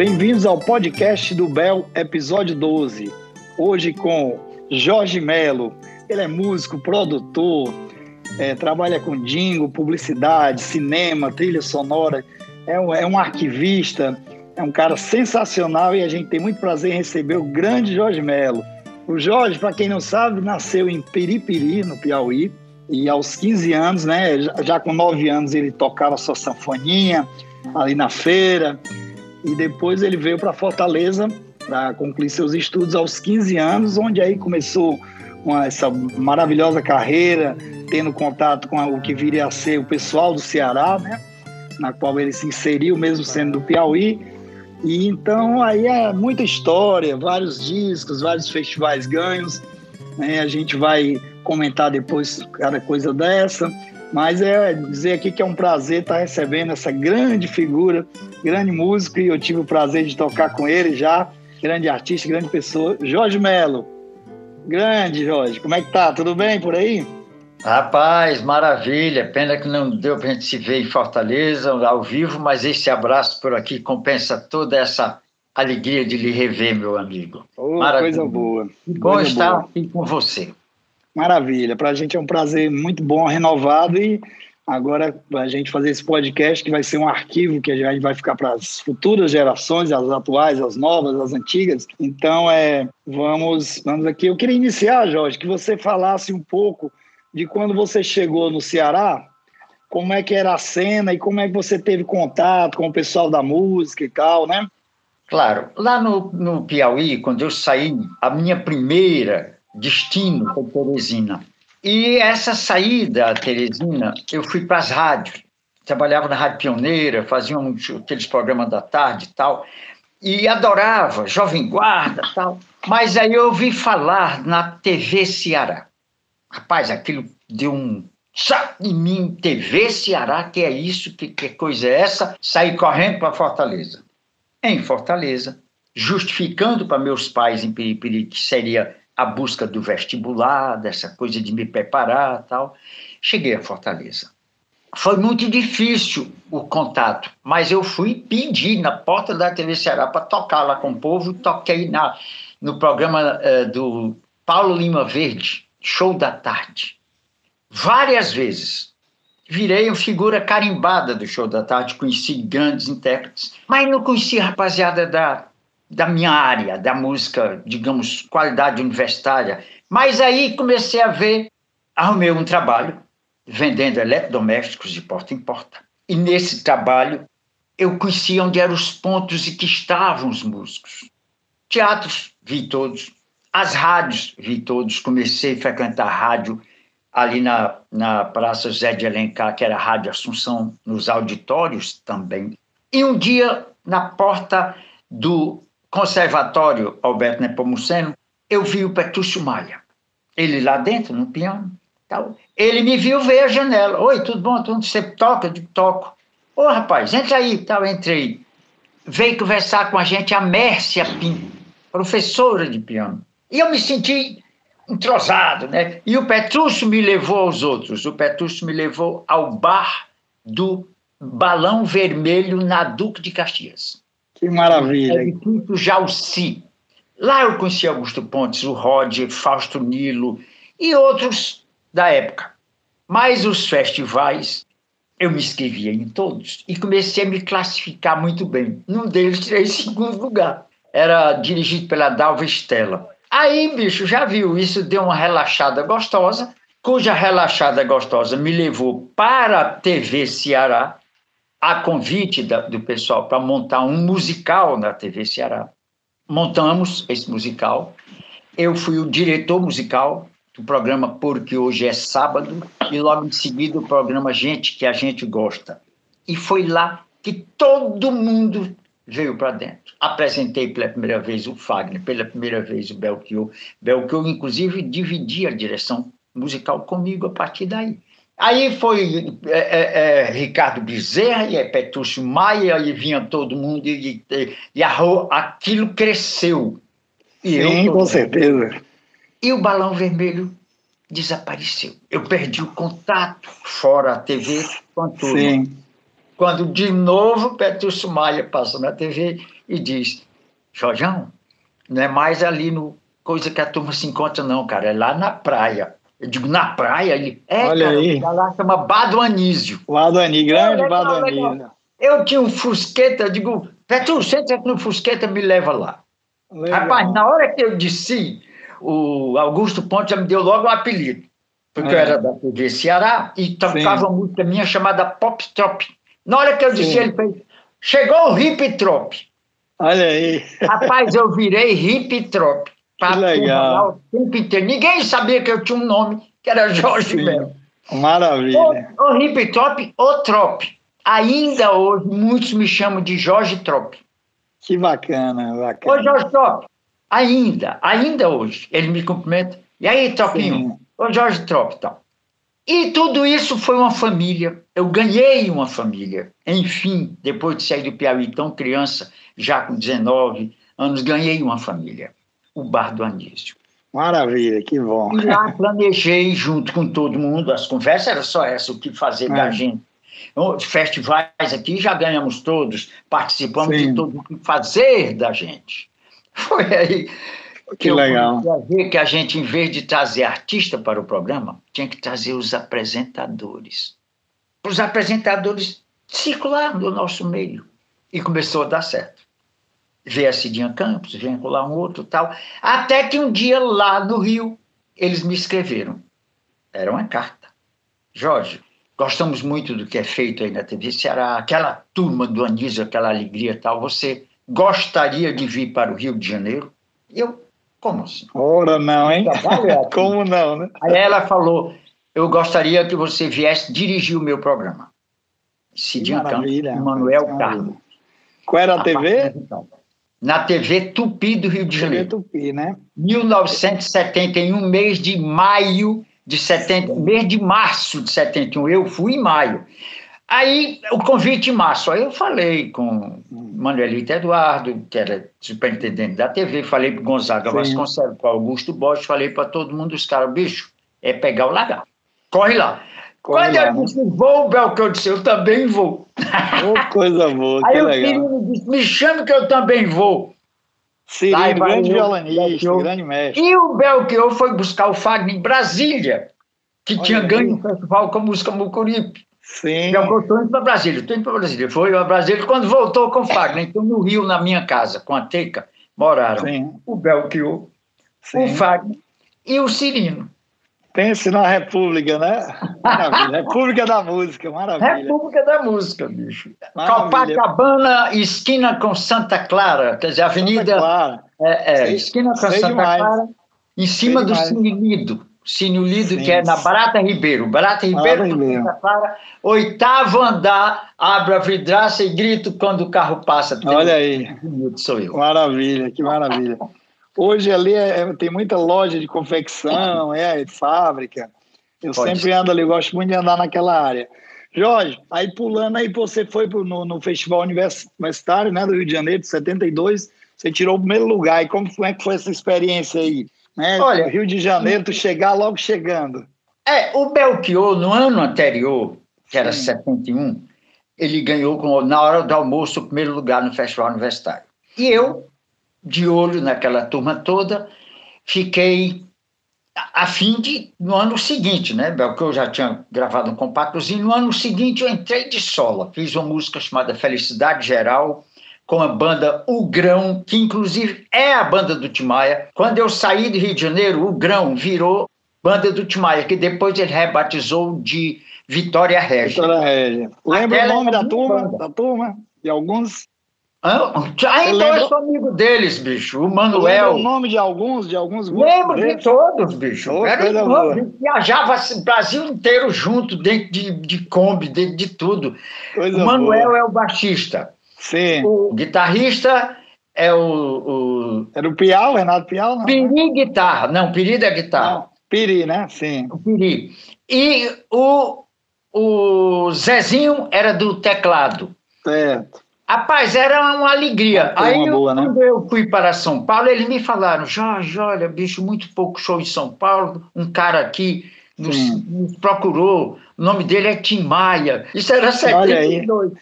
Bem-vindos ao podcast do Bel, episódio 12. Hoje com Jorge Melo. Ele é músico, produtor, é, trabalha com jingle, publicidade, cinema, trilha sonora. É um, é um arquivista, é um cara sensacional e a gente tem muito prazer em receber o grande Jorge Melo. O Jorge, para quem não sabe, nasceu em Peripiri, no Piauí, e aos 15 anos, né, já com 9 anos, ele tocava sua sanfoninha ali na feira, e depois ele veio para Fortaleza para concluir seus estudos aos 15 anos, onde aí começou uma, essa maravilhosa carreira, tendo contato com o que viria a ser o pessoal do Ceará, né? na qual ele se inseriu, mesmo sendo do Piauí. E então aí é muita história, vários discos, vários festivais ganhos. Né? A gente vai comentar depois cada coisa dessa. Mas é dizer aqui que é um prazer estar recebendo essa grande figura, grande músico, e eu tive o prazer de tocar com ele já, grande artista, grande pessoa, Jorge Melo. Grande, Jorge. Como é que tá? Tudo bem por aí? Rapaz, maravilha. Pena que não deu para a gente se ver em Fortaleza ao vivo, mas esse abraço por aqui compensa toda essa alegria de lhe rever, meu amigo. Oh, coisa boa. Bom coisa estar boa. aqui com você. Maravilha, para a gente é um prazer muito bom, renovado e agora a gente fazer esse podcast que vai ser um arquivo que a gente vai ficar para as futuras gerações, as atuais, as novas, as antigas. Então é, vamos, vamos aqui. Eu queria iniciar, Jorge, que você falasse um pouco de quando você chegou no Ceará, como é que era a cena e como é que você teve contato com o pessoal da música e tal, né? Claro, lá no, no Piauí, quando eu saí, a minha primeira destino foi Teresina. E essa saída, Teresina, eu fui para as rádios. Trabalhava na Rádio Pioneira, fazia um, aqueles programas da tarde e tal. E adorava, Jovem Guarda tal. Mas aí eu ouvi falar na TV Ceará. Rapaz, aquilo deu um em mim, TV Ceará, que é isso, que, que coisa é essa? Saí correndo para Fortaleza. Em Fortaleza, justificando para meus pais em Piripiri que seria a busca do vestibular, dessa coisa de me preparar tal. Cheguei a Fortaleza. Foi muito difícil o contato, mas eu fui pedir na porta da TV Ceará para tocar lá com o povo. Toquei na, no programa uh, do Paulo Lima Verde, Show da Tarde. Várias vezes. Virei uma figura carimbada do Show da Tarde, conheci grandes intérpretes, mas não conheci a rapaziada da da minha área, da música, digamos, qualidade universitária. Mas aí comecei a ver, arrumei um trabalho vendendo eletrodomésticos de porta em porta. E nesse trabalho eu conhecia onde eram os pontos e que estavam os músicos. Teatros, vi todos. As rádios, vi todos. Comecei a frequentar rádio ali na, na Praça José de Alencar, que era a Rádio Assunção, nos auditórios também. E um dia, na porta do Conservatório Alberto Nepomuceno, eu vi o Petrúcio Maia. Ele lá dentro, no piano. Tal. Ele me viu ver a janela. Oi, tudo bom? Tudo, você toca? Eu digo, toco. Ô, rapaz, entra aí. Tal, entrei. Veio conversar com a gente a Mércia Pinto, professora de piano. E eu me senti entrosado, né? E o Petrúcio me levou aos outros. O Petrúcio me levou ao bar do Balão Vermelho na Duque de Caxias. Que maravilha. É do Jalci. Lá eu conheci Augusto Pontes, o Rod, Fausto Nilo e outros da época. Mas os festivais, eu me inscrevia em todos e comecei a me classificar muito bem. Num deles, tirei segundo lugar. Era dirigido pela Dalva Estela. Aí, bicho, já viu, isso deu uma relaxada gostosa, cuja relaxada gostosa me levou para a TV Ceará, a convite da, do pessoal para montar um musical na TV Ceará. Montamos esse musical. Eu fui o diretor musical do programa Porque Hoje é Sábado e logo em seguida o programa Gente que a Gente Gosta. E foi lá que todo mundo veio para dentro. Apresentei pela primeira vez o Fagner, pela primeira vez o Belchior. Belchior, inclusive, dividia a direção musical comigo a partir daí. Aí foi é, é, é, Ricardo Bezerra e é Petrúcio Maia, e vinha todo mundo, e, e, e aquilo cresceu. E Sim, eu, com certeza. E o balão vermelho desapareceu. Eu perdi o contato fora a TV com tudo. Sim. quando de novo Petúcio Maia passa na TV e diz: Jorjão, não é mais ali no coisa que a turma se encontra, não, cara, é lá na praia. Eu digo, na praia? Ele, é, Olha cara, aí. lá chama Bado Anísio. Bado Anísio, grande É, legal, Bado. Anísio. Eu tinha um Fusqueta, eu digo, Petúcio, senta no Fusqueta, me leva lá. Legal. Rapaz, na hora que eu desci, o Augusto Ponte já me deu logo um apelido. Porque É. eu era da TV Ceará e tocava uma música minha chamada Pop Trop. Na hora que eu disse, Sim. ele fez, chegou o Hip Trop. Olha aí. Rapaz, eu virei Hip Trop. Que legal. inteiro. Ninguém sabia que eu tinha um nome, que era Jorge Sim. Melo. Maravilha. O, o Hip Trop, o Trop. Ainda hoje, muitos me chamam de Jorge Trop. Que bacana, Ô, bacana. Jorge Trop, ainda, ainda hoje, ele me cumprimenta. E aí, Tropinho? Sim. Ô, Jorge Trop, tal. E tudo isso foi uma família. Eu ganhei uma família. Enfim, depois de sair do Piauí, tão criança, já com 19 anos, ganhei uma família. O Bar do Anísio. Maravilha, que bom. E lá planejei, junto com todo mundo, as conversas era só essa, o que fazer da É. gente. Os festivais aqui já ganhamos todos, participamos Sim. de tudo, o que fazer da gente. Foi aí Que eu legal. comecei a ver que a gente, em vez de trazer artista para o programa, tinha que trazer os apresentadores. Os apresentadores circular no nosso meio. E começou a dar certo. Veio a Cidinha Campos, veio lá um outro tal. Até que um dia lá no Rio, eles me escreveram. Era uma carta. Jorge, gostamos muito do que é feito aí na TV Ceará, aquela turma do Anísio, aquela alegria e tal. Você gostaria de vir para o Rio de Janeiro? E eu, como assim? Ora não, hein? É aqui. Como não, né? Aí ela falou: Eu gostaria que você viesse dirigir o meu programa. Cidinha Campos Manuel Carlos. Qual era a TV? Na TV Tupi do Rio de TV Janeiro. Tupi, né? 1971, mês de maio de 70, mês de março de 71. Eu fui em maio. Aí, o convite em março. Aí eu falei com Manuelito Eduardo, que era superintendente da TV, falei para Gonzaga Sim. Vasconcelos, para Augusto Bosch, falei para todo mundo, os caras, bicho, é pegar o lagarto. Corre lá. Quando eu disse, vou, Belco, eu disse, eu também vou. Ô, coisa boa, Aí que o legal. menino disse, me chame que eu também vou. Cirino, Aí grande eu, violonista, Belchior. grande mestre. E o Belchior foi buscar o Fagner em Brasília, que Olha tinha ganho o festival com a música Mucuripe. Sim, Belchior, estou indo para Brasília, estou indo para Brasília. Foi a Brasília quando voltou com o Fagner. Então, no Rio, na minha casa, com a Teca, moraram sim, o Belchior, o. Fagner e o Cirino. Pense na República, né? Maravilha. República da Música, maravilha. República da Música, bicho. Maravilha. Copacabana, esquina com Santa Clara, quer dizer, Avenida. Claro. É, é, Sei- esquina com Santa demais. Clara, em cima Sei do demais. Cine Lido. Cine Lido, Sim. que é na Barata Ribeiro. Barata Ribeiro. Santa Clara, oitavo andar, abro a vidraça e grito quando o carro passa. Olha aí, sou eu. maravilha, que maravilha. Hoje ali é- é- tem muita loja de confecção, é, de fábrica. Eu Pode sempre ando ali, gosto muito de andar naquela área. Jorge, aí pulando aí, você foi pro, no, no Festival Univers- Universitário né, do Rio de Janeiro, de 72, você tirou o primeiro lugar. E como, como é que foi essa experiência aí? Né? Olha- Rio de Janeiro, tu chegar logo chegando. É, o Belchior, no ano anterior, que era Sim. 71, ele ganhou na hora do almoço o primeiro lugar no Festival Universitário. E eu, de olho naquela turma toda, fiquei a fim de, no ano seguinte, né? Belchior já tinha gravado um compactozinho, no ano seguinte eu entrei de sola, fiz uma música chamada Felicidade Geral, com a banda O Grão, que inclusive é a banda do Timaya. Quando eu saí do Rio de Janeiro, o Grão virou banda do Timaya, que depois ele rebatizou de Vitória Régia. Doutora Régia. Lembra o nome é da turma? banda. Da turma? De alguns? Ah, Ainda lembra- eu sou amigo deles, bicho. O Lembra Manuel. o nome de alguns? De alguns Lembro de deles? todos, bicho. Era boa. viajava assim, o Brasil inteiro junto, dentro de, de Kombi, dentro de tudo. Coisa o Manuel boa. é o baixista. Sim. O guitarrista é o, Era o Piau, Renato Piau? o Não? Piri Guitarra. Não, Piri da guitarra. Não, Piri, né? Sim. O Piri. E o, o Zezinho era do teclado. Certo. Rapaz, era uma alegria. Uma Aí, turma eu, boa, né? quando eu fui para São Paulo, eles me falaram: Jorge, olha, bicho, muito pouco show em São Paulo. Um cara aqui nos, nos, procurou. O nome dele é Tim Maia. Isso era 72.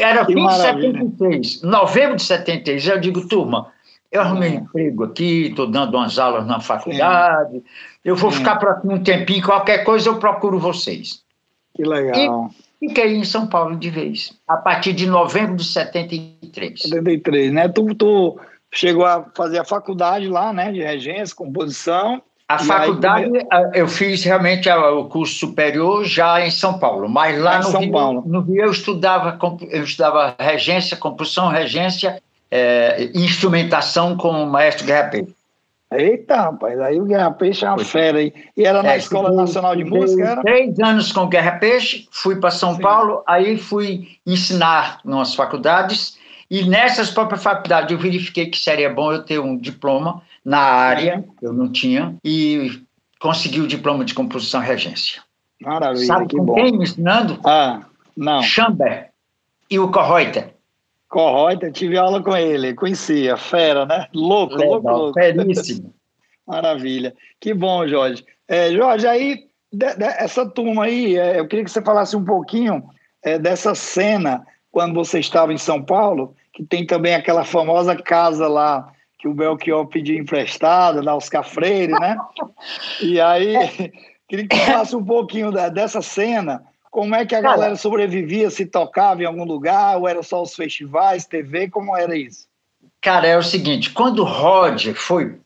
Era fim de 73, novembro de 73. Eu digo, turma, eu arrumei um emprego aqui, estou dando umas aulas na faculdade. Sim. Eu vou Sim. ficar por aqui um tempinho, qualquer coisa eu procuro vocês. Que legal. E fiquei em São Paulo de vez, a partir de novembro de 73. 73, né? Tu, tu chegou a fazer a faculdade lá, né, de regência, composição. A faculdade, aí... eu fiz realmente o curso superior já em São Paulo, mas lá no, São Rio, no Rio eu estudava, eu estudava regência, composição, regência é, instrumentação com o maestro Guerra Peixe. Eita, rapaz, aí o Guerra Peixe é uma fera aí. E era na é, Escola Nacional de Música? Era? Três anos com o Guerra Peixe, fui para São Sim. Paulo, aí fui ensinar nas faculdades, e nessas próprias faculdades eu verifiquei que seria bom eu ter um diploma na área, eu não tinha, e consegui o diploma de composição regência. Maravilha, Sabe que com bom. quem me ensinando? Ah, não. Chamber e o Correuter. Corroita, tive aula com ele, conhecia, fera, né? Louco, Legal, louco, louco. Feríssimo. Maravilha. Que bom, Jorge. É, Jorge, aí, de, de, essa turma aí, é, eu queria que você falasse um pouquinho é, dessa cena quando você estava em São Paulo, que tem também aquela famosa casa lá que o Belchior pediu emprestada, lá os Cafreire, né? E aí, queria que você falasse um pouquinho da, dessa cena, como é que a galera sobrevivia? Se tocava em algum lugar? Ou era só os festivais, TV? Como era isso? Cara, é o seguinte: quando o Roger foi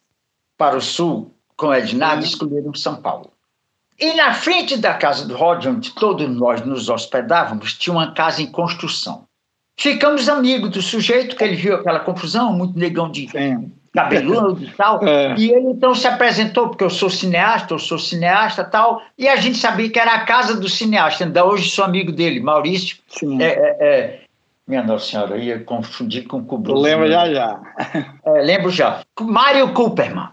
para o sul com o Ednardo, escolheram São Paulo. E na frente da casa do Roger, onde todos nós nos hospedávamos, tinha uma casa em construção. Ficamos amigos do sujeito, que ele viu aquela confusão, muito negão de Sim cabeludo e tal. É. E ele então se apresentou, porque eu sou cineasta, eu sou cineasta tal, e a gente sabia que era a casa do cineasta. Ainda hoje sou amigo dele, Maurício. Sim. É, é, é minha Nossa Senhora, eu ia confundir com o Kubrick. Lembro já já. É, lembro já. Mário Cooperman.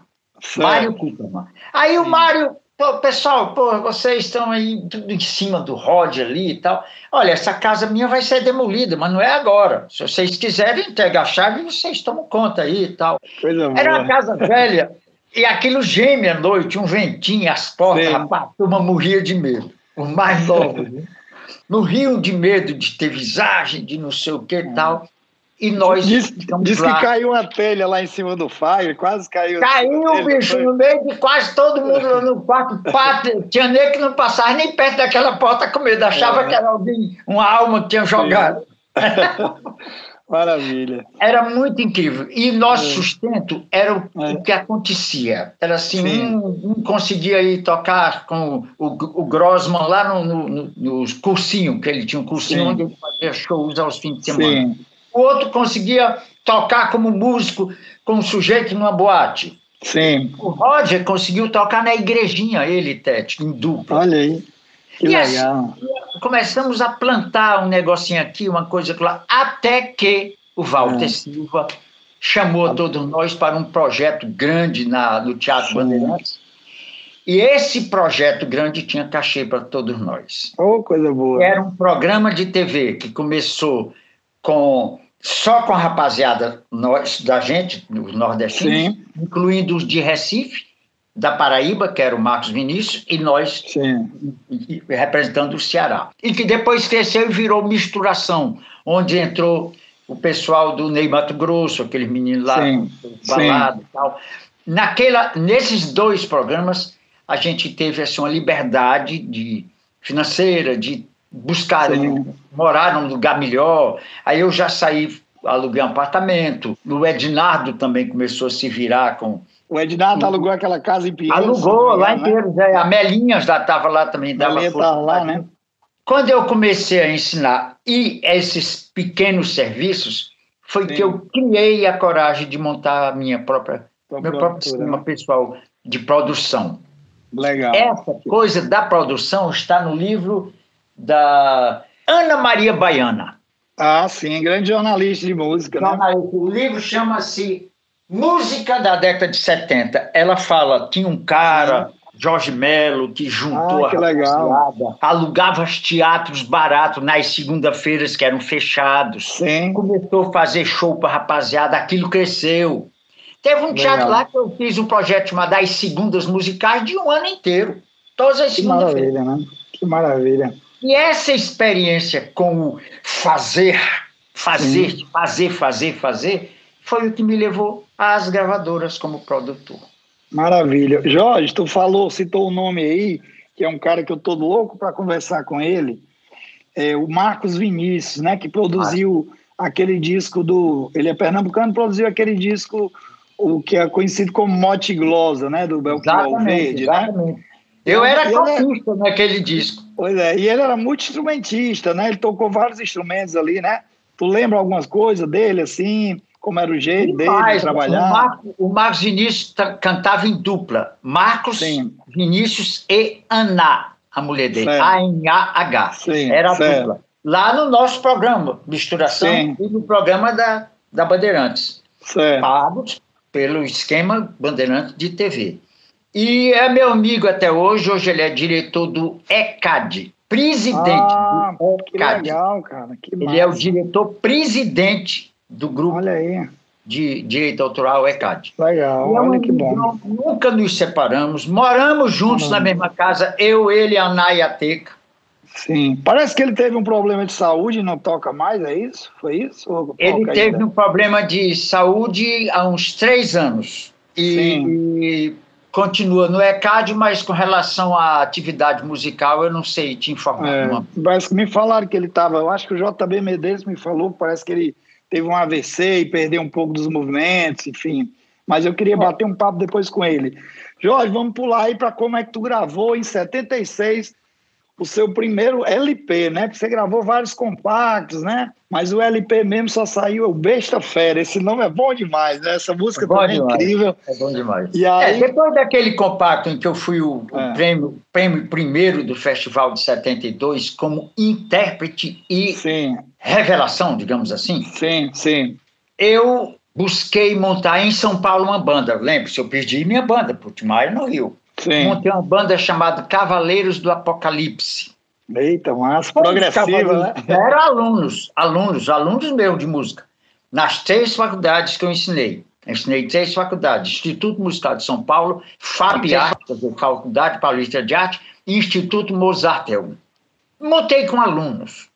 Mário Cooperman. Aí o Mário Pessoal, pô, vocês estão aí tudo em cima do Rod ali e tal. Olha, essa casa minha vai ser demolida, mas não é agora. Se vocês quiserem entregar a chave, vocês tomam conta aí e tal. Coisa Era boa. uma casa velha e aquilo geme à noite, um ventinho, as portas, Sim. rapaz, a turma morria de medo. O mais novo. Né? Morriam de medo de ter visagem, de não sei o que e tal. E nós. Diz, diz que caiu uma telha lá em cima do Fire, quase caiu. Caiu o bicho foi... no meio de quase todo mundo lá no quarto. Pátio, tinha nem que não passava nem perto daquela porta com medo, achava é. que era alguém, uma alma que tinha jogado. Maravilha. Era muito incrível. E nosso é. sustento era o, é. o, que acontecia. Era assim, um, um, conseguia ir tocar com o, o Grossman lá no, no, no, no cursinho, que ele tinha um cursinho Sim. onde ele fazia shows aos fins de semana. Sim o outro conseguia tocar como músico, como sujeito numa boate. Sim. O Roger conseguiu tocar na igrejinha, ele, Tete, em dupla. Olha aí, que e legal. Assim, começamos a plantar um negocinho aqui, uma coisa lá, até que o Walter é. Silva chamou ah. todos nós para um projeto grande na, no Teatro Sim. Bandeirantes. E esse projeto grande tinha cachê para todos nós. Oh, coisa boa. Era um programa de TV que começou com só com a rapaziada nós, da gente, os nordestinos, Sim. incluindo os de Recife, da Paraíba, que era o Marcos Vinícius, e nós Sim. representando o Ceará. E que depois cresceu e virou misturação, onde entrou o pessoal do Ney Mato Grosso, aqueles meninos lá, Sim. balado e tal. Naquela, nesses dois programas, a gente teve assim, uma liberdade de, financeira, de buscar morar num lugar melhor. Aí eu já saí, aluguei um apartamento. O Ednardo também começou a se virar com. O Ednardo alugou aquela casa em Pinheiros. Alugou lá em Pinheiros. Né? A Melinha já estava lá também. A Melinha estava lá, né? Quando eu comecei a ensinar e esses pequenos serviços, foi Sim. que eu criei a coragem de montar a minha própria, meu próprio sistema né? pessoal de produção. Legal. Essa coisa da produção está no livro da Ana Maria Baiana. Ah, sim, grande jornalista de música. Né? O livro chama-se Música da década de 70. Ela fala, tinha um cara, Jorge Melo, que juntou ah, que a legal. alugava os teatros baratos nas segunda-feiras que eram fechados. Sim. Começou a fazer show para rapaziada, aquilo cresceu. Teve um teatro legal. lá que eu fiz um projeto chamado As Segundas Musicais de um ano inteiro Todas as Que maravilha, né? Que maravilha. E essa experiência com o fazer, fazer, Sim. fazer, fazer, fazer, foi o que me levou às gravadoras como produtor. Maravilha. Jorge, tu falou, citou o nome aí, que é um cara que eu tô louco para conversar com ele, é o Marcos Vinícius, né, que produziu ah. aquele disco do, ele é pernambucano, produziu aquele disco o que é conhecido como Mote Glosa, né, do Belchior Verde, né? exatamente. né? Eu era copista naquele disco. Pois é, e ele era muito instrumentista, né? Ele tocou vários instrumentos ali, né? Tu lembra algumas coisas dele, assim? Como era o jeito dele de trabalhar? O, Marcos, o Marcos Vinícius cantava em dupla. Marcos Sim. Vinícius e Ana, a mulher dele. A-N-A-H. Era a certo. dupla. Lá no nosso programa, Misturação, Sim. e no programa da, da Bandeirantes. Certo. Pagos pelo esquema Bandeirantes de TV. E é meu amigo até hoje, hoje ele é diretor do ECAD, presidente ah, do ECAD. Que legal, cara. Que ele é o diretor presidente do grupo Olha aí. de direito autoral ECAD. Legal, é olha que bom. Nunca nos separamos, moramos juntos na mesma casa, eu, ele, e a Teca. Sim, parece que ele teve um problema de saúde e não toca mais, é isso? Foi isso? Ele teve ainda? um problema de saúde há uns três anos. E, Sim. e continua no ECAD, mas com relação à atividade musical, eu não sei te informar. É, mas me falaram que ele estava, eu acho que o JB Medeiros me falou, parece que ele teve um AVC e perdeu um pouco dos movimentos, enfim. Mas eu queria bater um papo depois com ele. Jorge, vamos pular aí para como é que tu gravou em 76 o seu primeiro LP, né? Porque você gravou vários compactos, né? Mas o LP mesmo só saiu o Besta Fera. Esse nome é bom demais, né? Essa música é também é incrível. É bom demais. E aí... É, depois daquele compacto em que eu fui o, o é. prêmio, prêmio primeiro do Festival de 72 como intérprete e sim. revelação, digamos assim. Sim, sim. Eu busquei montar em São Paulo uma banda. Lembre-se, eu perdi minha banda, Putimar no Rio. Sim. Montei uma banda chamada Cavaleiros do Apocalipse. Eita, mas progressiva, né? Eram alunos, alunos, alunos meus de música, nas três faculdades que eu ensinei. Eu ensinei três faculdades, Instituto Musical de São Paulo, FAPIAR, Faculdade Paulista de Arte, e Instituto Mozartel. Montei com alunos.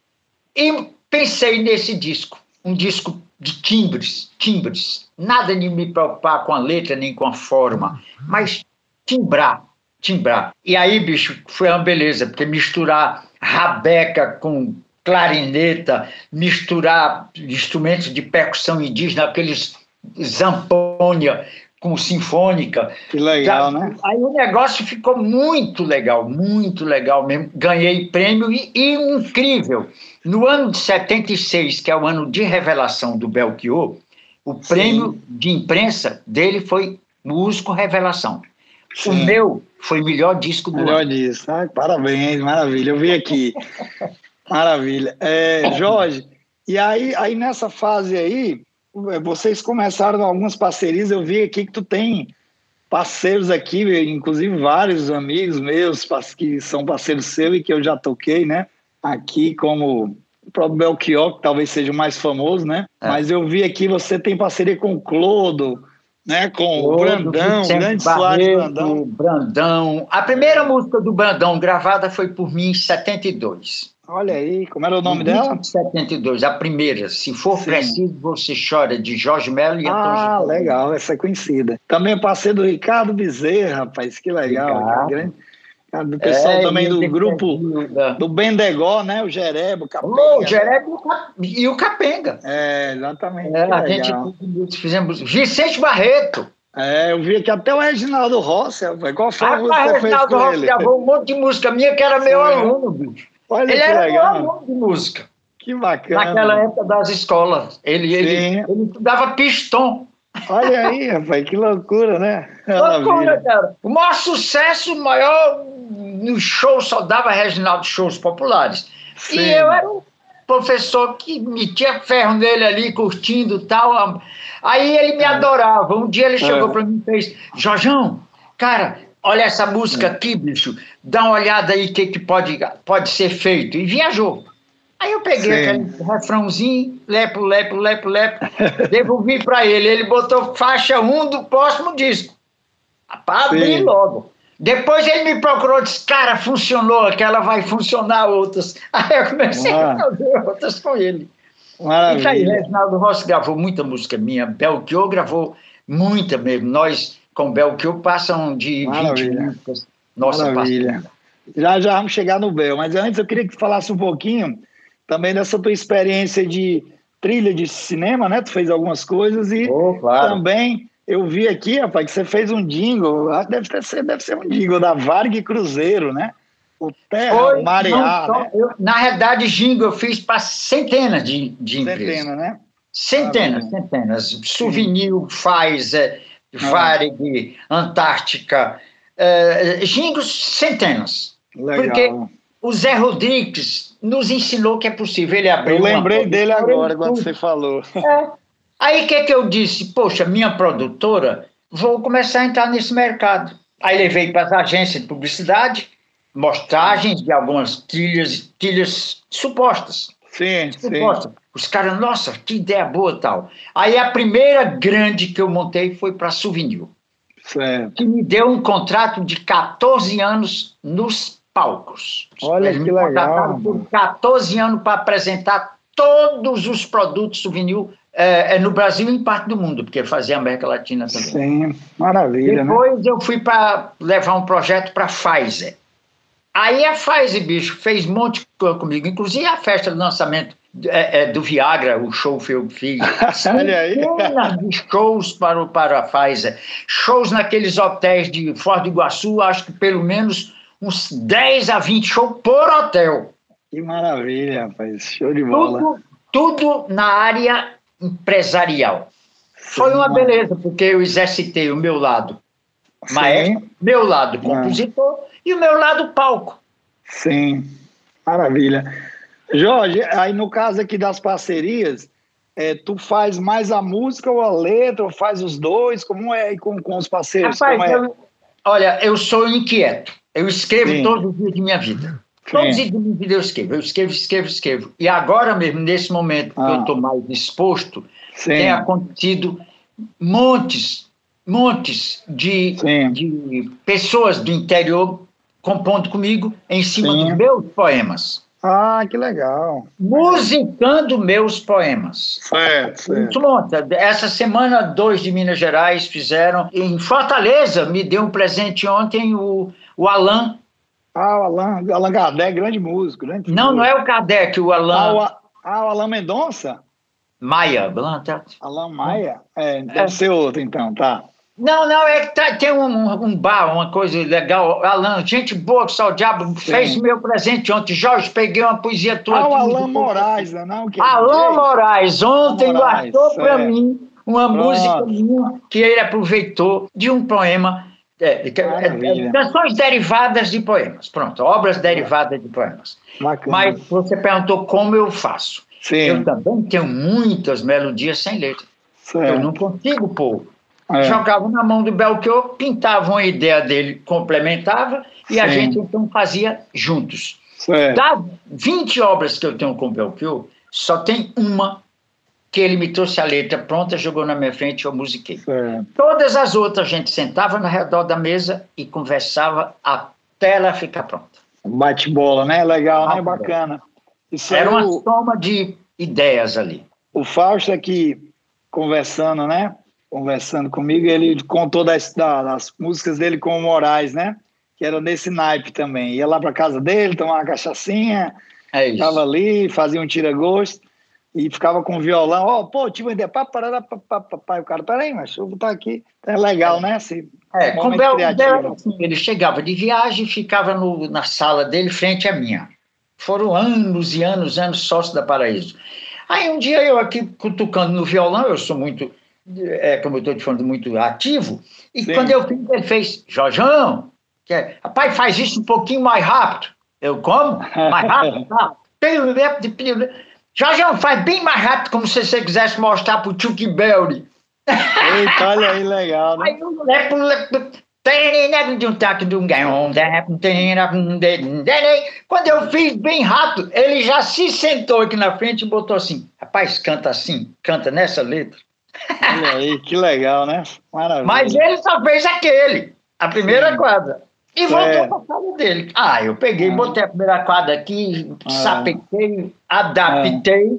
E pensei nesse disco, um disco de timbres, timbres. Nada de me preocupar com a letra nem com a forma, mas timbrar, timbrar. E aí, bicho, foi uma beleza, porque misturar rabeca com clarineta, misturar instrumentos de percussão indígena, aqueles zampônia com sinfônica. Que legal, Já, né? Aí o negócio ficou muito legal, muito legal mesmo. Ganhei prêmio e, e incrível. No ano de 76, que é o ano de revelação do Belchior, o Sim. prêmio de imprensa dele foi Músico Revelação. Sim. O meu foi melhor disco do melhor ano. Melhor disco. Parabéns, maravilha. Eu vi aqui. maravilha. É, Jorge, e aí, aí nessa fase aí, vocês começaram algumas parcerias. Eu vi aqui que tu tem parceiros aqui, inclusive vários amigos meus que são parceiros seus e que eu já toquei, né? Aqui como o próprio Belchior, que talvez seja o mais famoso, né? É. Mas eu vi aqui você tem parceria com o Clodo, né? Com o Brandão, grande Soares Brandão. Brandão. A primeira música do Brandão gravada foi por mim em 72. Olha aí, como era o nome dela? 72, a primeira. Se for Sim. preciso, você chora, de Jorge Melo e Ah, legal, essa é conhecida. Também passei do Ricardo Bezerra, rapaz, que legal. Grande, do pessoal é, também do grupo do Bendegó, né? O Jerebo, o Capenga. Oh, o Jerebo e o Capenga. É, exatamente. É, a gente fizemos. Vicente Barreto. É, eu vi aqui até o Reginaldo Rossi, qual foi ah, a música que com Rossi ele? gravou um monte de música minha que era meu aluno, bicho. Olha ele era legal. meu aluno de música. Que bacana. Naquela época das escolas. Ele, ele, ele dava pistão. Olha aí, rapaz, que loucura, né? Loucura, cara. O maior sucesso, o maior no show só dava Reginaldo shows populares. Sim. E eu era um professor que metia ferro nele ali, curtindo tal. Aí ele me é. adorava. Um dia ele chegou é. para mim e fez: Jorjão, cara, olha essa música aqui, bicho, dá uma olhada aí o que, que pode, pode ser feito. E viajou. Aí eu peguei Sim. aquele refrãozinho, lepo, lepo, lepo, lepo, devolvi para ele. Ele botou faixa 1 um do próximo disco. Para abrir logo. Depois ele me procurou e disse, cara, funcionou, aquela vai funcionar outras. Aí eu comecei ah. a fazer outras com ele. Maravilha. E aí, Reginaldo Rossi gravou muita música minha, Belchior gravou muita mesmo. Nós, com Belchior, passam de Maravilha. 20 músicas. Nossa, Maravilha. Já já vamos chegar no Bel, mas antes eu queria que tu falasse um pouquinho também dessa tua experiência de trilha de cinema, né? Tu fez algumas coisas e oh, claro. também eu vi aqui, rapaz, que você fez um jingle, deve ser, deve ser um jingle da Varg Cruzeiro, né? O Terra Foi, Marear. Não, né? eu, na realidade, jingle eu fiz para centenas de, de empresas. Centenas, né? Centenas, ah, centenas. Souvenir, Pfizer, ah. Varig, Antártica, uh, jingles, centenas. Legal. Porque o Zé Rodrigues nos ensinou que é possível. Ele abriu Eu lembrei dele agora, quando você falou. É. Aí o que, que eu disse? Poxa, minha produtora, vou começar a entrar nesse mercado. Aí levei para as agências de publicidade, mostragens de algumas trilhas, trilhas supostas. Sim, supostas. sim. Os caras, nossa, que ideia boa tal. Aí a primeira grande que eu montei foi para Souvenir. Certo. Que me deu um contrato de 14 anos nos palcos. Olha Eles que legal. por 14 anos para apresentar todos os produtos Souvenir é, é, no Brasil e em parte do mundo, porque fazia América Latina também. Sim, maravilha. Né? Depois né? eu fui para levar um projeto para a Pfizer. Aí a Pfizer, bicho, fez um monte de coisa comigo, inclusive a festa de lançamento é, é, do Viagra, o show que eu fiz. Olha aí. de shows para, para a Pfizer. Shows naqueles hotéis de Foz do Iguaçu, acho que pelo menos uns 10 a 20 shows por hotel. Que maravilha, rapaz. Show de bola. Tudo, tudo na área empresarial. Foi uma beleza, porque eu exercitei o meu lado Sim. maestro, meu lado ah. compositor ah. e o meu lado palco. Sim, maravilha. Jorge, aí no caso aqui das parcerias, é, tu faz mais a música ou a letra, ou faz os dois? Como é com, com os parceiros? Rapaz, é? eu, olha, eu sou inquieto. Eu escrevo Sim. todos os dias de minha vida. Todos os dias de minha vida eu escrevo. Eu escrevo, escrevo, escrevo. E agora mesmo, nesse momento ah. que eu estou mais disposto, Sim. tem acontecido montes, montes de, de pessoas do interior compondo comigo em cima Sim. dos meus poemas. Ah, que legal. Musicando meus poemas. Certo, certo. Essa semana, dois de Minas Gerais fizeram. Em Fortaleza, me deu um presente ontem o, o Alan. Ah, o Alan, Alan Kardec, grande músico. Grande não, músico. não é o Kardec, o Alan. Ah, o, ah, o Alan Mendonça? Maia. Alan Maia? É, deve é. ser outro então, tá. Não, não, é que tá, tem um, um, bar, uma coisa legal. Alan, gente boa que só o diabo Sim. fez meu presente ontem. Jorge, peguei uma poesia tua. Ah, o Alan Moraes, né, não? Que é Alan Moraes, ontem Moraes, guardou para é. mim uma Pronto. música minha que ele aproveitou de um poema. É, é, canções derivadas de poemas. Pronto, obras derivadas de poemas. Bacana. Mas você perguntou como eu faço. Sim. Eu também tenho muitas melodias sem letra. Certo. Eu não consigo pôr é. Jogava na mão do Belchior, pintava uma ideia dele, complementava, e Sim. a gente então fazia juntos. Certo. Das 20 obras que eu tenho com o Belchior, só tem uma que ele me trouxe a letra pronta, jogou na minha frente e eu musiquei. Certo. Todas as outras a gente sentava no redor da mesa e conversava até ela ficar pronta. Bate-bola, né? Legal, né? Bacana. Isso Era uma o... soma de ideias ali. O Fausto aqui conversando, né? conversando comigo, ele contou das, das músicas dele com o Moraes, né? Que era nesse naipe também. Ia lá para casa dele, tomava uma cachaçinha, é isso. tava ali, fazia um tira-gosto e ficava com o violão. Ó, oh, pô, tive uma ideia, pá, parará, pá, pá, pá, pá. O cara, peraí, mas eu vou estar aqui. É legal, né? Assim, é, com o Bel, assim, ele chegava de viagem e ficava no, na sala dele, frente à minha. Foram anos e anos, anos sócio da Paraíso. Aí um dia eu aqui cutucando no violão, eu sou muito é, como eu estou te falando, muito ativo. E Sim. quando eu fiz, ele fez, Jorjão, que é, rapaz, faz isso um pouquinho mais rápido. Eu como? Mais rápido? Tá. Jorjão, faz bem mais rápido, como se você quisesse mostrar pro Chuck Berry. Eita, olha aí, legal, né? Aí eu quando eu fiz bem rápido, ele já se sentou aqui na frente e botou assim: rapaz, canta assim, canta nessa letra. Olha aí, que legal, né? Maravilha. Mas ele só fez aquele, a primeira Sim. quadra. E voltou para a casa dele. Ah, eu peguei, ah. botei a primeira quadra aqui, ah. sapetei, adaptei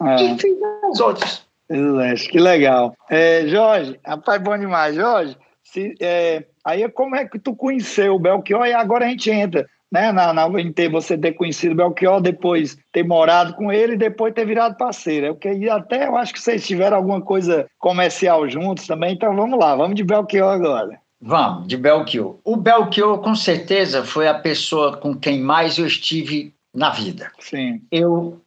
ah. e fiz as outras. Excelente, que legal. É, Jorge, rapaz, bom demais. Jorge, se, é, aí como é que tu conheceu o Belchior e agora a gente entra né, na, na UNT, você ter conhecido o Belchior, depois ter morado com ele e depois ter virado parceiro. Eu queria até, eu acho que vocês tiveram alguma coisa comercial juntos também, então vamos lá, vamos de Belchior agora. Vamos, de Belchior. O Belchior, com certeza, foi a pessoa com quem mais eu estive na vida. Sim. Eu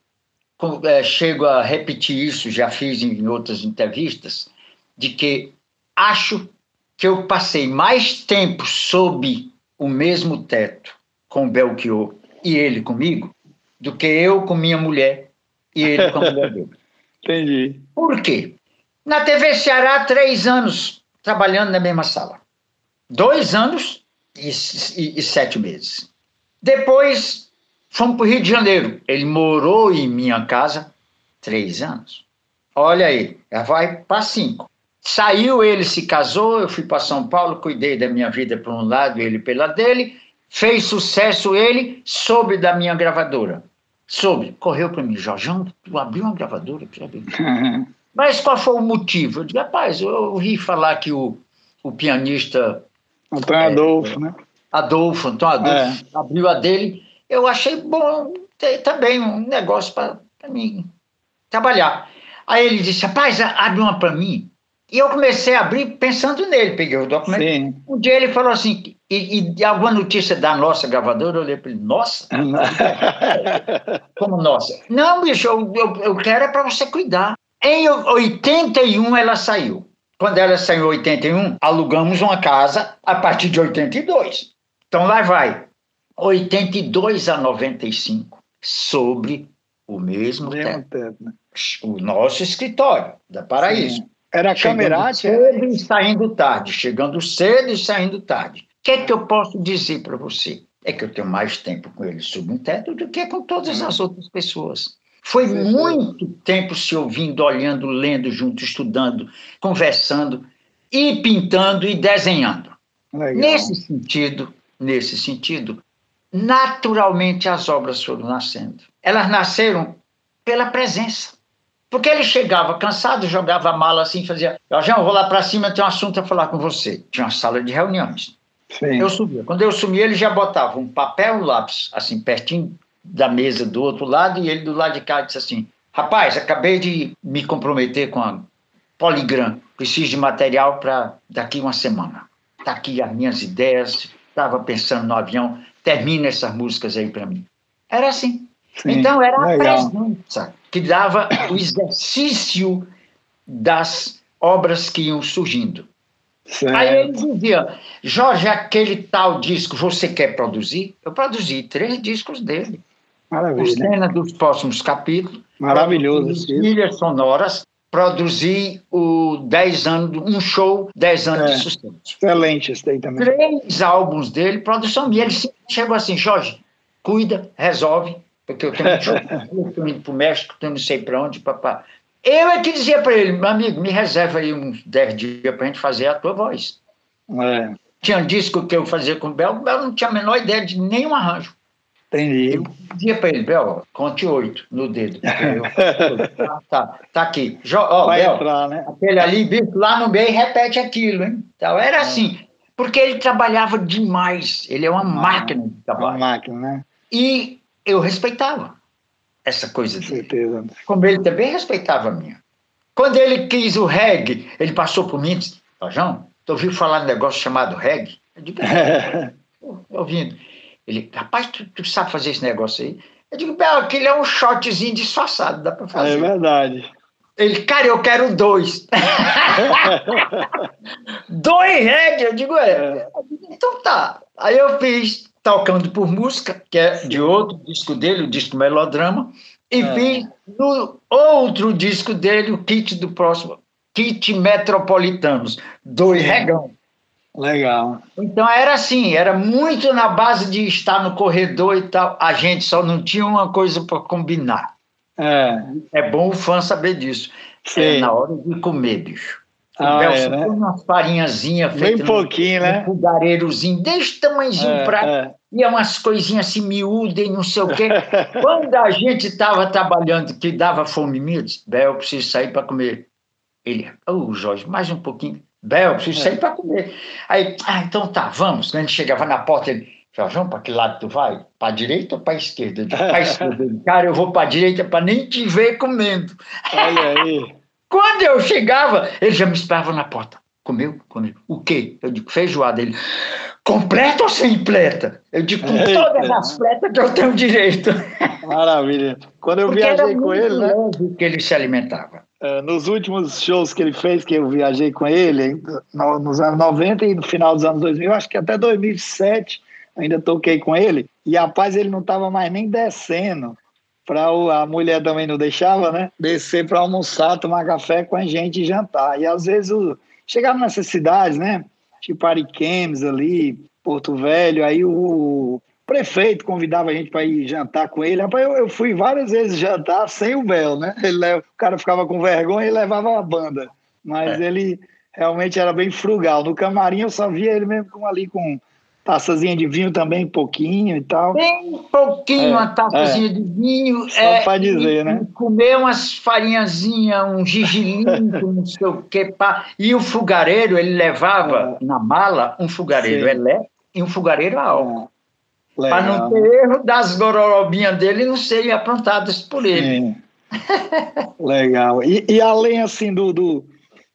é, chego a repetir isso, já fiz em outras entrevistas, de que acho que eu passei mais tempo sob o mesmo teto com Belchior e ele comigo do que eu com minha mulher e ele com a mulher dele. Entendi. Por quê? Na TV Ceará, três anos trabalhando na mesma sala. Dois anos e, e, e sete meses. Depois, fomos para o Rio de Janeiro. Ele morou em minha casa três anos. Olha aí, já vai para cinco. Saiu, ele se casou, eu fui para São Paulo, cuidei da minha vida por um lado, ele pela dele. Fez sucesso ele, soube da minha gravadora. Soube, correu para mim, Jorjão, tu abriu uma gravadora? Mas qual foi o motivo? Eu disse, rapaz, eu ouvi falar que o, o pianista. Antônio Adolfo, é, né? Adolfo, Antônio Adolfo, é. abriu a dele. Eu achei bom ter também um negócio para mim trabalhar. Aí ele disse, rapaz, abre uma para mim. E eu comecei a abrir pensando nele, peguei o documento. Sim. Um dia ele falou assim, e, e alguma notícia da nossa gravadora, eu olhei para ele, nossa? Como nossa? Não, bicho, eu, eu, eu quero é para você cuidar. Em 81 ela saiu. Quando ela saiu em 81, alugamos uma casa a partir de 82. Então lá vai. 82 a 95, sobre o mesmo, teto. Né? O nosso escritório da Paraíso. Sim. Era camerate? Cedo e saindo tarde, chegando cedo e saindo tarde. O que é que eu posso dizer para você? É que eu tenho mais tempo com ele sob um teto do que com todas as outras pessoas. Foi muito tempo se ouvindo, olhando, lendo junto, estudando, conversando e pintando e desenhando. Legal. Nesse sentido, nesse sentido, naturalmente as obras foram nascendo. Elas nasceram pela presença. Porque ele chegava cansado, jogava a mala assim, fazia, Jorjão, vou lá para cima, tem um assunto a falar com você. Tinha uma sala de reuniões. Sim. Eu subia. Quando eu sumia, ele já botava um papel um lápis, assim, pertinho da mesa do outro lado, e ele do lado de cá disse assim, rapaz, acabei de me comprometer com a Poligram, preciso de material para daqui uma semana. Tá aqui as minhas ideias, estava pensando no avião, termina essas músicas aí para mim. Era assim. Sim, então era a presença que dava o exercício das obras que iam surgindo. Certo. Aí ele dizia, Jorge, aquele tal disco você quer produzir? Eu produzi três discos dele. Maravilha. Os cenas dos próximos capítulos. Maravilhoso. Trilhas sonoras. Produzi o 10 anos, um show, 10 anos é. de sucesso. Excelente esse daí também. Três álbuns dele, produção. E ele chegou assim, Jorge, cuida, resolve, porque eu tenho um show, estou indo para o México, estou não sei para onde, papá. Eu é que dizia para ele, meu amigo, me reserva aí uns 10 dias para a gente fazer a tua voz. É. Tinha um disco que eu fazia com o Bel, o Bel não tinha a menor ideia de nenhum arranjo. Entendi. Eu dizia para ele, Bel, conte oito no dedo. Eu, ah, tá, tá aqui. Jo, ó, Vai Bel, entrar, né? aquele ali, lá no meio, repete aquilo, hein? Então, era é. assim, porque ele trabalhava demais. Ele é uma ah, máquina de trabalho. Uma máquina, né? E eu respeitava essa coisa dele. Certeza. Como ele também respeitava a minha. Quando ele quis o reggae, ele passou por mim e disse, João, tu ouviu falar de um negócio chamado reggae? Eu digo, é, ouvindo. Ele, rapaz, tu, tu, sabe fazer esse negócio aí? Eu digo, Bel, aquele é um shotzinho disfarçado, dá para fazer. É verdade. Ele, cara, eu quero dois. dois reggae? Eu digo, é. Então tá. Aí eu fiz tocando por música, que é de outro disco dele, o disco Melodrama, e é. vi no outro disco dele, o kit do próximo, Kit Metropolitanos, do Regão. Legal. Então era assim, era muito na base de estar no corredor e tal. A gente só não tinha uma coisa para combinar. É. é bom o fã saber disso. É na hora de comer, bicho. Ah, é, né? uma farinhazinha feita. Bem pouquinho, no, né? Um fogareirozinho desse tamanhozinho é, pra. É. E umas coisinhas assim miúdas e não sei o quê. Quando a gente estava trabalhando, que dava fome mesmo, disse, Bel, preciso sair para comer. Ele, ô oh, Jorge, mais um pouquinho. Bel, preciso sair para comer. Aí, ah, então tá, vamos. Quando a gente chegava na porta, ele, Jorge, para que lado tu vai? Para a direita ou para a esquerda? Para a esquerda. Cara, eu vou para a direita para nem te ver comendo. Olha aí. Quando eu chegava, ele já me esperava na porta. Comeu? Comeu. O quê? Eu digo, feijoada. Ele, completa ou sem pleta? Eu digo, com todas as pletas que eu tenho direito. Maravilha. Quando eu Porque viajei com ele, né? que ele se alimentava. É, nos últimos shows que ele fez, que eu viajei com ele, nos anos 90 e no final dos anos 2000, acho que até 2007, ainda toquei com ele, e rapaz, ele não estava mais nem descendo para a mulher também não deixava, né? Descer para almoçar, tomar café com a gente e jantar. E às vezes o, chegava nessas cidades, né? Tipo Ariquemes ali, Porto Velho, aí o prefeito convidava a gente para ir jantar com ele. Rapaz, eu, eu, fui várias vezes jantar sem o Bel, né? Ele, o cara ficava com vergonha e levava a banda. Mas é. ele realmente era bem frugal. No camarim eu só via ele mesmo com, ali com taçazinha de vinho também, pouquinho e tal. Bem pouquinho, é, uma taçazinha é. de vinho. Só é, para dizer, e, né? Comer umas farinhazinhas, um gigilinho, não sei o que. Pá. E o fogareiro, ele levava é. na mala um fogareiro elétrico e um fogareiro a álcool. Para não ter erro das gororobinhas dele não serem aprontadas por ele. Legal. E, e além assim do, do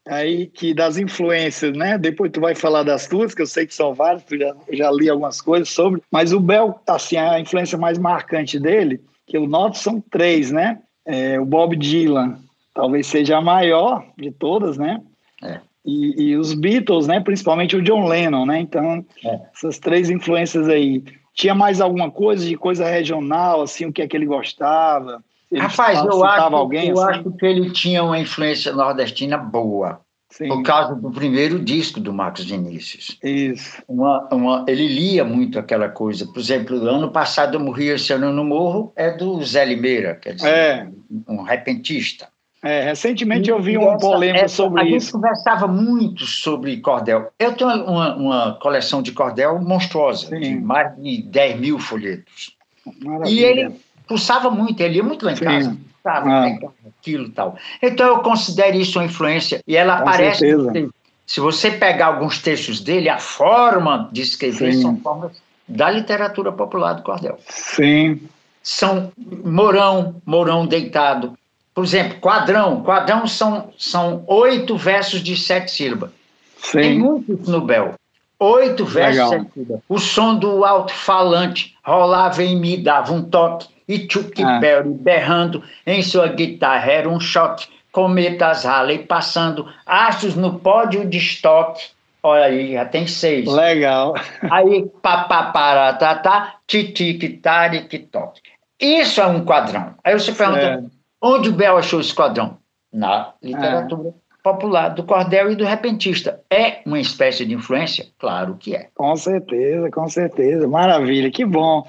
aí que das influências, né? Depois tu vai falar das tuas, que eu sei que são várias, tu já, já li algumas coisas sobre, mas o Bel, assim, a influência mais marcante dele, que eu noto são três, né? É, o Bob Dylan, talvez seja a maior de todas, né? É. E, e, os Beatles, né? Principalmente o John Lennon, né? Então, é. essas três influências aí. Tinha mais alguma coisa de coisa regional, assim, o que é que ele gostava? Ele Rapaz, eu, acho, alguém, eu assim? acho que ele tinha uma influência nordestina boa. Sim. Por causa do primeiro disco do Marcos Vinícius. Isso. Uma, uma, ele lia muito aquela coisa. Por exemplo, ano passado eu morri esse ano no morro, é do Zé Limeira, quer dizer, é. um repentista. É, recentemente e eu vi um polêmico sobre a isso. A gente conversava muito sobre cordel. Eu tenho uma, uma coleção de cordel monstruosa, Sim. de mais de 10 mil folhetos. Maravilha. E ele pulsava muito, ele ia muito lá em Sim. casa. Sabe, ah. aquilo e tal. Então eu considero isso uma influência. E ela Com aparece. Certeza. Se você pegar alguns textos dele, a forma de escrever Sim. são formas da literatura popular do cordel. Sim. São Mourão, Mourão deitado. Por exemplo, quadrão. Quadrão são, são oito versos de sete sílabas. Sim. Tem muitos no Bel. Oito versos de sete sílabas. O som do alto-falante rolava em mim, dava um toque e Chuck ah. Berry berrando em sua guitarra era um choque. Cometas Halley passando, astros no pódio de estoque. Olha aí, já tem seis. Legal. Aí, papaparatatá, titic, taric, toque. Isso é um quadrão. Aí você pergunta, é. Onde o Bel achou esse quadrão? Na literatura. É popular do cordel e do repentista. É uma espécie de influência? Claro que é. Com certeza, com certeza. Maravilha, que bom.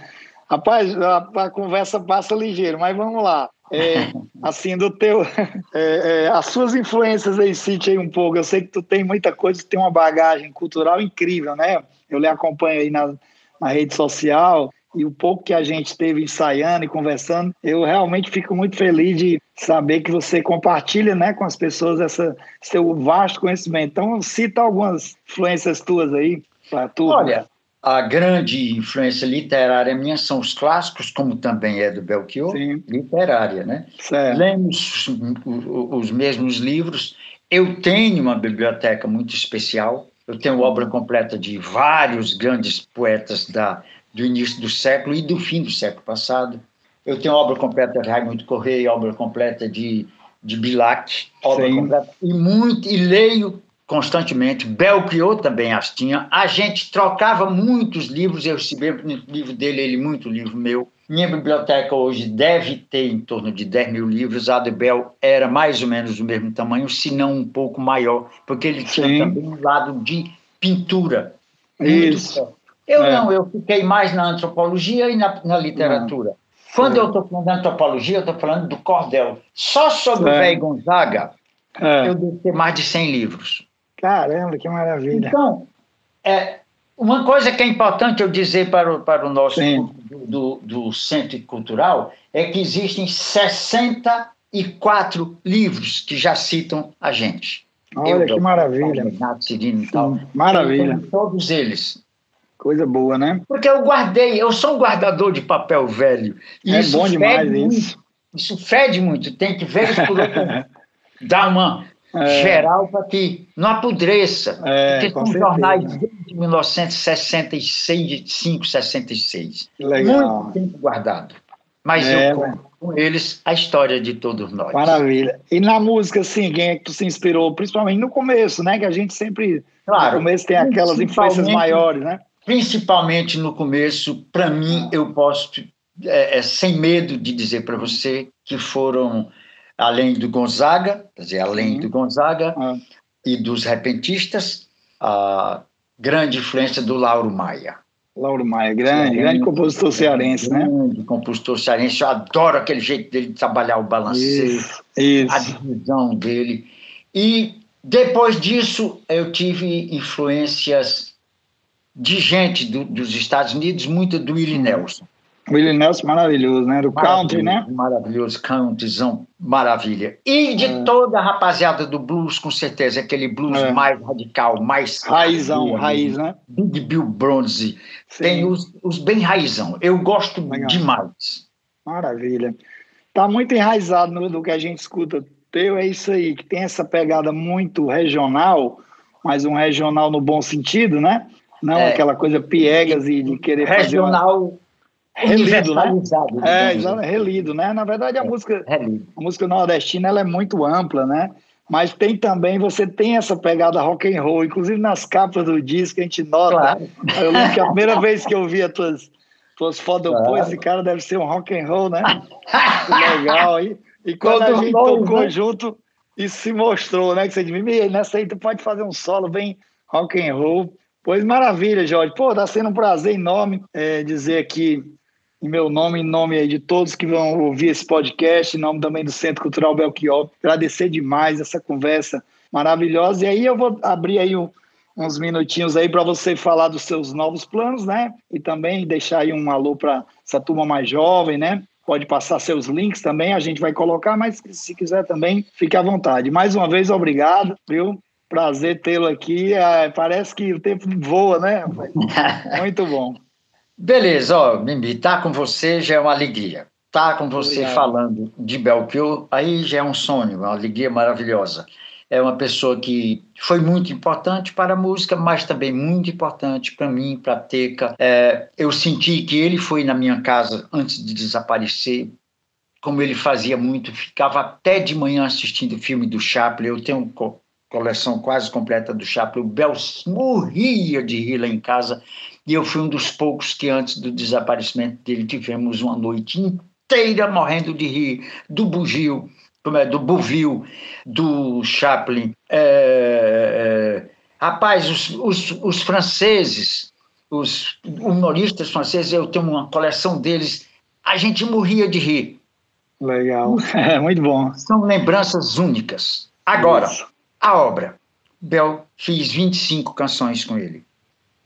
Rapaz, a, a conversa passa ligeiro, mas vamos lá. É, assim, do teu. É, é, as suas influências aí, cite aí um pouco. Eu sei que tu tem muita coisa, tu tem uma bagagem cultural incrível, né? Eu lhe acompanho aí na, na rede social e o pouco que a gente esteve ensaiando e conversando, eu realmente fico muito feliz de saber que você compartilha né, com as pessoas essa, seu vasto conhecimento. Então, cita algumas influências tuas aí para tu. Olha, a grande influência literária minha são os clássicos, como também é do Belchior, Sim. literária, né? Certo. Lemos os mesmos livros. Eu tenho uma biblioteca muito especial. Eu tenho obra completa de vários grandes poetas da, do início do século e do fim do século passado. Eu tenho obra completa de Raimundo Correia, obra completa de, de Bilac, obra Sim. completa, e, muito, e leio constantemente. Belchior também as tinha. A gente trocava muitos livros, eu recebi muito livro dele, ele muito livro meu. Minha biblioteca hoje deve ter em torno de 10 mil livros. A de Bel era mais ou menos do mesmo tamanho, se não um pouco maior, porque ele tinha Sim. também um lado de pintura. Isso. Eu é. não, eu fiquei mais na antropologia e na, na literatura. Quando é. eu estou falando de antropologia, eu estou falando do cordel. Só sobre é. o velho Gonzaga, é. eu devo ter mais de 100 livros. Caramba, que maravilha. Então, é, uma coisa que é importante eu dizer para o, para o nosso do, do Centro Cultural é que existem 64 livros que já citam a gente. Olha eu, que maravilha. Renato Cirino e tal. Maravilha. Todos eles. Coisa boa, né? Porque eu guardei, eu sou um guardador de papel velho. É bom demais muito, isso. Isso fede muito, tem que ver isso por outro. Dá uma é. geral para que não apodreça. É, porque são certeza. jornais de 1965, 66. Legal. Muito tempo guardado. Mas é, eu conto com eles a história de todos nós. Maravilha. E na música, assim, quem é que tu se inspirou? Principalmente no começo, né? Que a gente sempre, claro, no começo tem aquelas influências maiores, né? Principalmente no começo, para mim, eu posso, é, é, sem medo de dizer para você, que foram além do Gonzaga, quer dizer, além uhum. do Gonzaga uhum. e dos repentistas, a grande influência do Lauro Maia. Lauro Maia, grande, Sim, grande compositor cearense, grande né? Grande compositor cearense, eu adoro aquele jeito dele de trabalhar o balanceio, isso, isso. a divisão dele. E depois disso, eu tive influências de gente do, dos Estados Unidos, muito do Willie Nelson. Willie Nelson maravilhoso, né? Do country, né? Maravilhoso, countryzão, maravilha. E de é. toda a rapaziada do blues, com certeza, aquele blues é. mais radical, mais... Raizão, raiz, né? Big Bill Bronze. Sim. Tem os, os bem raizão. Eu gosto Legal. demais. Maravilha. Tá muito enraizado no, no que a gente escuta teu, é isso aí, que tem essa pegada muito regional, mas um regional no bom sentido, né? Não é. aquela coisa piegas e de querer regional fazer uma relido, né? É, exato, relido, né? Na verdade, a é, música, a música nordestina ela é muito ampla, né? Mas tem também, você tem essa pegada rock and roll, inclusive nas capas do disco a gente nota. Claro. Eu lembro que a primeira vez que eu vi as tuas, tuas fotos, claro. pô, esse cara deve ser um rock and roll, né? legal. E, e quando Todo a gente tocou né? junto, isso se mostrou, né? Que você disse, nessa aí tu pode fazer um solo bem rock and roll. Pois maravilha, Jorge. Pô, tá sendo um prazer enorme é, dizer aqui em meu nome, em nome de todos que vão ouvir esse podcast, em nome também do Centro Cultural Belchior, agradecer demais essa conversa maravilhosa. E aí eu vou abrir aí um, uns minutinhos aí para você falar dos seus novos planos, né? E também deixar aí um alô para essa turma mais jovem, né? Pode passar seus links também, a gente vai colocar, mas se quiser também, fique à vontade. Mais uma vez, obrigado, viu? Prazer tê-lo aqui. É, parece que o tempo voa, né? Muito bom. Beleza, ó, Mimi, tá com você já é uma alegria. Tá com você Obrigado. falando de Belchior, aí já é um sonho, uma alegria maravilhosa. É uma pessoa que foi muito importante para a música, mas também muito importante para mim, para a Teca. É, eu senti que ele foi na minha casa antes de desaparecer, como ele fazia muito, ficava até de manhã assistindo o filme do Chaplin. Eu tenho coleção quase completa do Chaplin. O Bel morria de rir lá em casa e eu fui um dos poucos que, antes do desaparecimento dele, tivemos uma noite inteira morrendo de rir do bugio, como é, do Bouville, do Chaplin. É, é, rapaz, os, os, os franceses, os humoristas franceses, eu tenho uma coleção deles, a gente morria de rir. Legal, é muito bom. São lembranças únicas. Agora, isso. A obra. Bel fiz 25 canções com ele.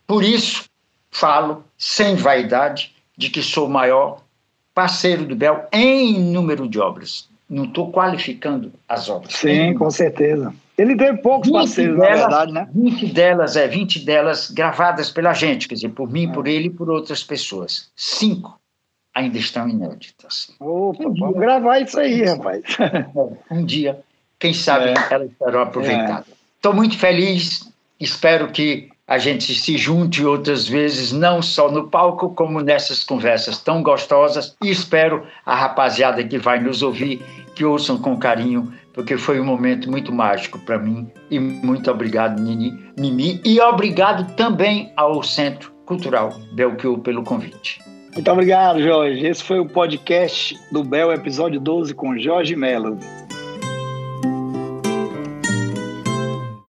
Por isso, falo, sem vaidade, de que sou o maior parceiro do Bel em número de obras. Não estou qualificando as obras. Sim, com certeza. Ele teve poucos parceiros, delas, na verdade, né? 20 delas, é, 20 delas gravadas pela gente, quer dizer, por mim, por ele e por outras pessoas. Cinco ainda estão inéditas. Opa, um vamos dia, gravar isso aí, rapaz. Um dia, quem sabe, é. elas serão aproveitadas. Estou é. muito feliz, espero que a gente se junte outras vezes, não só no palco, como nessas conversas tão gostosas. E espero a rapaziada que vai nos ouvir que ouçam com carinho, porque foi um momento muito mágico para mim. E muito obrigado, Nini, Mimi, e obrigado também ao Centro Cultural Belchior pelo convite. Muito obrigado, Jorge. Esse foi o podcast do Bel, episódio 12, com Jorge Melo.